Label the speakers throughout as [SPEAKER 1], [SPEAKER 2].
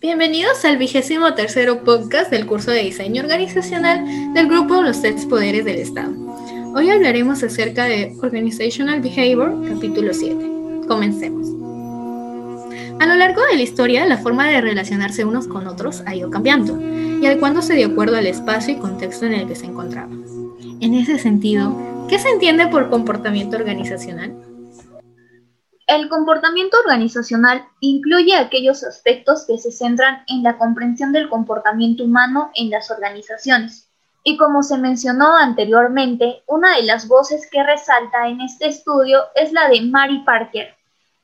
[SPEAKER 1] Bienvenidos al vigésimo tercero podcast del curso de diseño organizacional del grupo Los Tres Poderes del Estado. Hoy hablaremos acerca de Organizational Behavior, capítulo 7. Comencemos. A lo largo de la historia, la forma de relacionarse unos con otros ha ido cambiando y adecuándose de acuerdo al espacio y contexto en el que se encontraba. En ese sentido, ¿qué se entiende por comportamiento organizacional?
[SPEAKER 2] El comportamiento organizacional incluye aquellos aspectos que se centran en la comprensión del comportamiento humano en las organizaciones. Y como se mencionó anteriormente, una de las voces que resalta en este estudio es la de Mary Parker,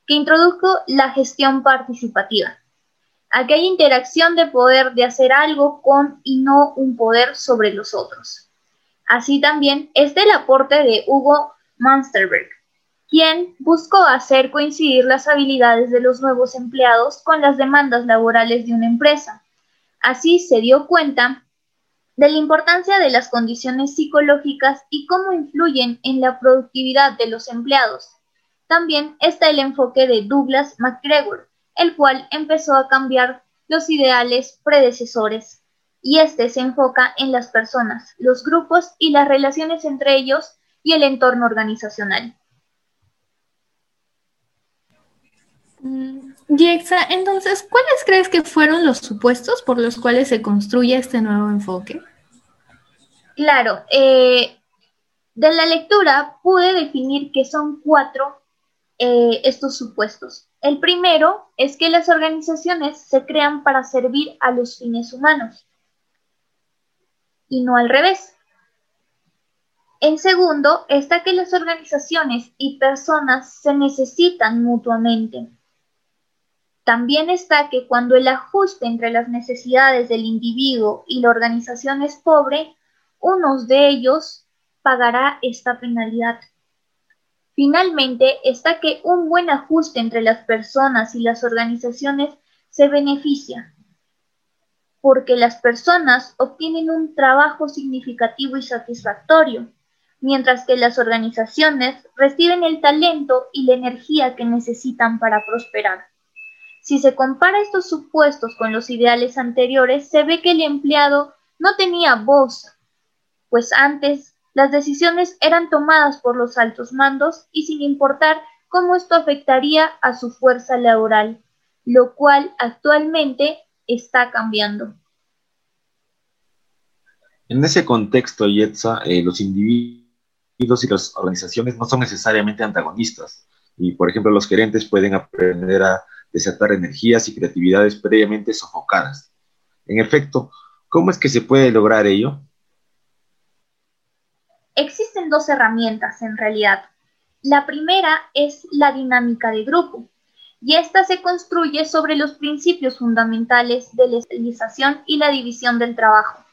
[SPEAKER 2] que introdujo la gestión participativa, aquella interacción de poder de hacer algo con y no un poder sobre los otros. Así también es del aporte de Hugo Munsterberg, quien buscó hacer coincidir las habilidades de los nuevos empleados con las demandas laborales de una empresa. Así se dio cuenta de la importancia de las condiciones psicológicas y cómo influyen en la productividad de los empleados. También está el enfoque de Douglas MacGregor, el cual empezó a cambiar los ideales predecesores, y este se enfoca en las personas, los grupos y las relaciones entre ellos y el entorno organizacional.
[SPEAKER 1] Yexa, entonces, ¿cuáles crees que fueron los supuestos por los cuales se construye este nuevo enfoque?
[SPEAKER 2] Claro, eh, de la lectura pude definir que son cuatro eh, estos supuestos. El primero es que las organizaciones se crean para servir a los fines humanos y no al revés. En segundo está que las organizaciones y personas se necesitan mutuamente. También está que cuando el ajuste entre las necesidades del individuo y la organización es pobre, unos de ellos pagará esta penalidad. Finalmente está que un buen ajuste entre las personas y las organizaciones se beneficia, porque las personas obtienen un trabajo significativo y satisfactorio, mientras que las organizaciones reciben el talento y la energía que necesitan para prosperar. Si se compara estos supuestos con los ideales anteriores, se ve que el empleado no tenía voz, pues antes las decisiones eran tomadas por los altos mandos y sin importar cómo esto afectaría a su fuerza laboral, lo cual actualmente está cambiando.
[SPEAKER 3] En ese contexto, Yetza, eh, los individuos y las organizaciones no son necesariamente antagonistas. Y, por ejemplo, los gerentes pueden aprender a desatar energías y creatividades previamente sofocadas. En efecto, ¿cómo es que se puede lograr ello?
[SPEAKER 2] Existen dos herramientas en realidad. La primera es la dinámica de grupo, y esta se construye sobre los principios fundamentales de la especialización y la división del trabajo.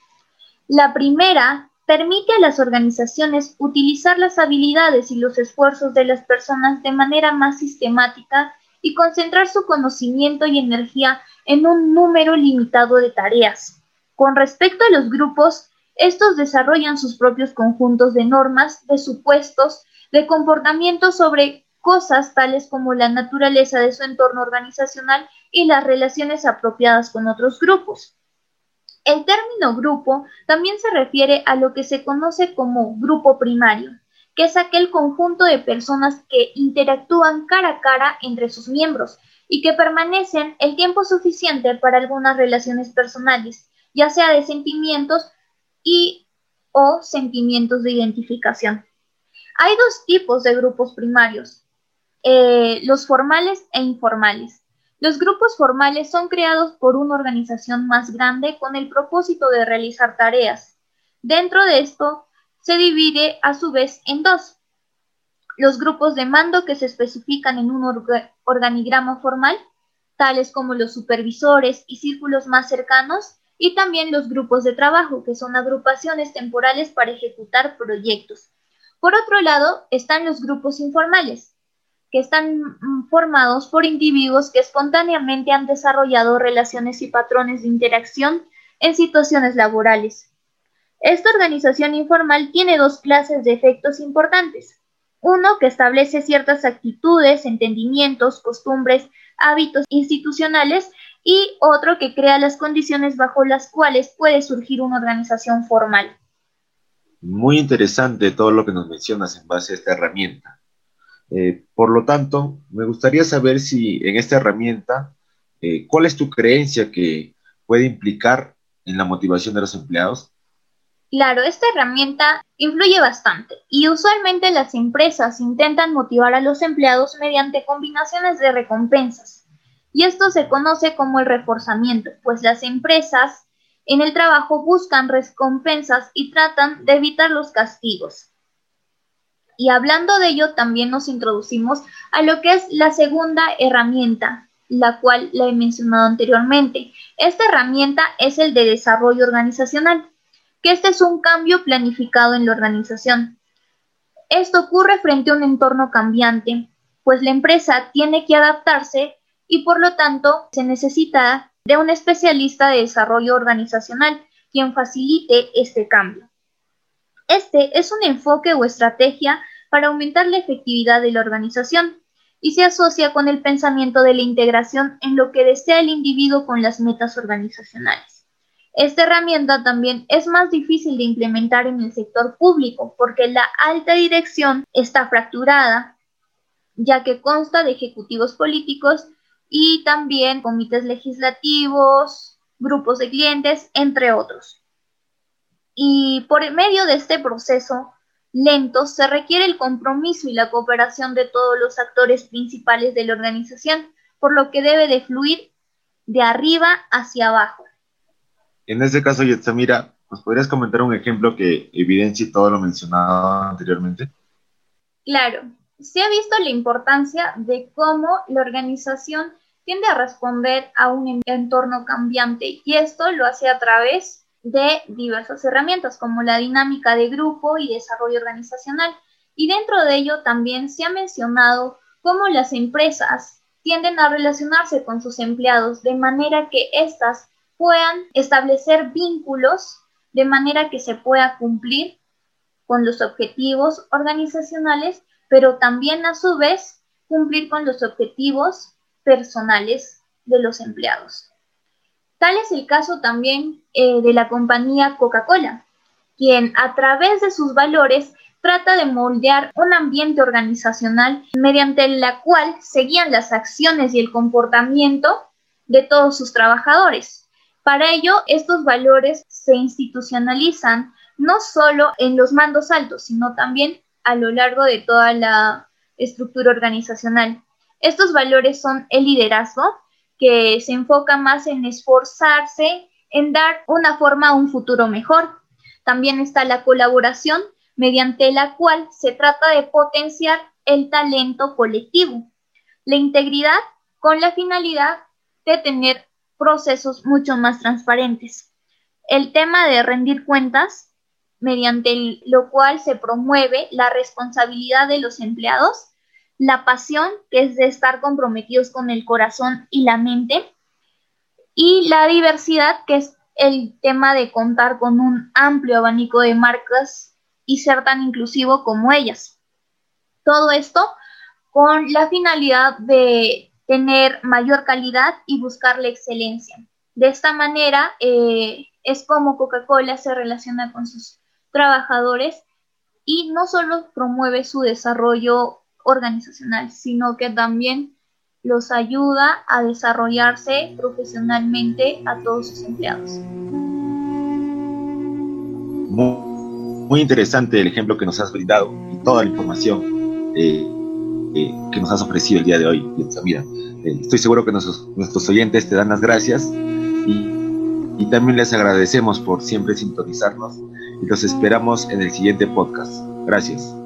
[SPEAKER 2] La primera permite a las organizaciones utilizar las habilidades y los esfuerzos de las personas de manera más sistemática y concentrar su conocimiento y energía en un número limitado de tareas. Con respecto a los grupos, estos desarrollan sus propios conjuntos de normas, de supuestos, de comportamiento sobre cosas tales como la naturaleza de su entorno organizacional y las relaciones apropiadas con otros grupos. El término grupo también se refiere a lo que se conoce como grupo primario, que es aquel conjunto de personas que interactúan cara a cara entre sus miembros y que permanecen el tiempo suficiente para algunas relaciones personales, ya sea de sentimientos y o sentimientos de identificación. Hay dos tipos de grupos primarios, eh, los formales e informales. Los grupos formales son creados por una organización más grande con el propósito de realizar tareas. Dentro de esto se divide a su vez en dos. Los grupos de mando que se especifican en un organigrama formal, tales como los supervisores y círculos más cercanos, y también los grupos de trabajo, que son agrupaciones temporales para ejecutar proyectos. Por otro lado, están los grupos informales, que están mm, formados por individuos que espontáneamente han desarrollado relaciones y patrones de interacción en situaciones laborales. Esta organización informal tiene dos clases de efectos importantes. Uno que establece ciertas actitudes, entendimientos, costumbres, hábitos institucionales y otro que crea las condiciones bajo las cuales puede surgir una organización formal.
[SPEAKER 3] Muy interesante todo lo que nos mencionas en base a esta herramienta. Eh, por lo tanto, me gustaría saber si en esta herramienta, eh, ¿cuál es tu creencia que puede implicar en la motivación de los empleados?
[SPEAKER 2] Claro, esta herramienta influye bastante y usualmente las empresas intentan motivar a los empleados mediante combinaciones de recompensas. Y esto se conoce como el reforzamiento, pues las empresas en el trabajo buscan recompensas y tratan de evitar los castigos. Y hablando de ello, también nos introducimos a lo que es la segunda herramienta, la cual la he mencionado anteriormente. Esta herramienta es el de desarrollo organizacional, que este es un cambio planificado en la organización. Esto ocurre frente a un entorno cambiante, pues la empresa tiene que adaptarse y por lo tanto se necesita de un especialista de desarrollo organizacional quien facilite este cambio. Este es un enfoque o estrategia para aumentar la efectividad de la organización y se asocia con el pensamiento de la integración en lo que desea el individuo con las metas organizacionales. Esta herramienta también es más difícil de implementar en el sector público porque la alta dirección está fracturada, ya que consta de ejecutivos políticos y también comités legislativos, grupos de clientes, entre otros. Y por medio de este proceso lento se requiere el compromiso y la cooperación de todos los actores principales de la organización, por lo que debe de fluir de arriba hacia abajo.
[SPEAKER 3] En este caso, Yetsamira, ¿nos podrías comentar un ejemplo que evidencie todo lo mencionado anteriormente?
[SPEAKER 2] Claro, se ha visto la importancia de cómo la organización tiende a responder a un entorno cambiante y esto lo hace a través de diversas herramientas como la dinámica de grupo y desarrollo organizacional. Y dentro de ello también se ha mencionado cómo las empresas tienden a relacionarse con sus empleados de manera que éstas puedan establecer vínculos de manera que se pueda cumplir con los objetivos organizacionales, pero también a su vez cumplir con los objetivos personales de los empleados. Tal es el caso también eh, de la compañía Coca-Cola, quien a través de sus valores trata de moldear un ambiente organizacional mediante la cual seguían las acciones y el comportamiento de todos sus trabajadores. Para ello, estos valores se institucionalizan no solo en los mandos altos, sino también a lo largo de toda la estructura organizacional. Estos valores son el liderazgo, que se enfoca más en esforzarse, en dar una forma a un futuro mejor. También está la colaboración, mediante la cual se trata de potenciar el talento colectivo. La integridad con la finalidad de tener procesos mucho más transparentes. El tema de rendir cuentas, mediante lo cual se promueve la responsabilidad de los empleados la pasión, que es de estar comprometidos con el corazón y la mente, y la diversidad, que es el tema de contar con un amplio abanico de marcas y ser tan inclusivo como ellas. Todo esto con la finalidad de tener mayor calidad y buscar la excelencia. De esta manera eh, es como Coca-Cola se relaciona con sus trabajadores y no solo promueve su desarrollo organizacional, sino que también los ayuda a desarrollarse profesionalmente a todos sus empleados.
[SPEAKER 3] Muy, interesante el ejemplo que nos has brindado y toda la información eh, que nos has ofrecido el día de hoy. Mira, eh, estoy seguro que nuestros, nuestros oyentes te dan las gracias y, y también les agradecemos por siempre sintonizarnos y los esperamos en el siguiente podcast. Gracias.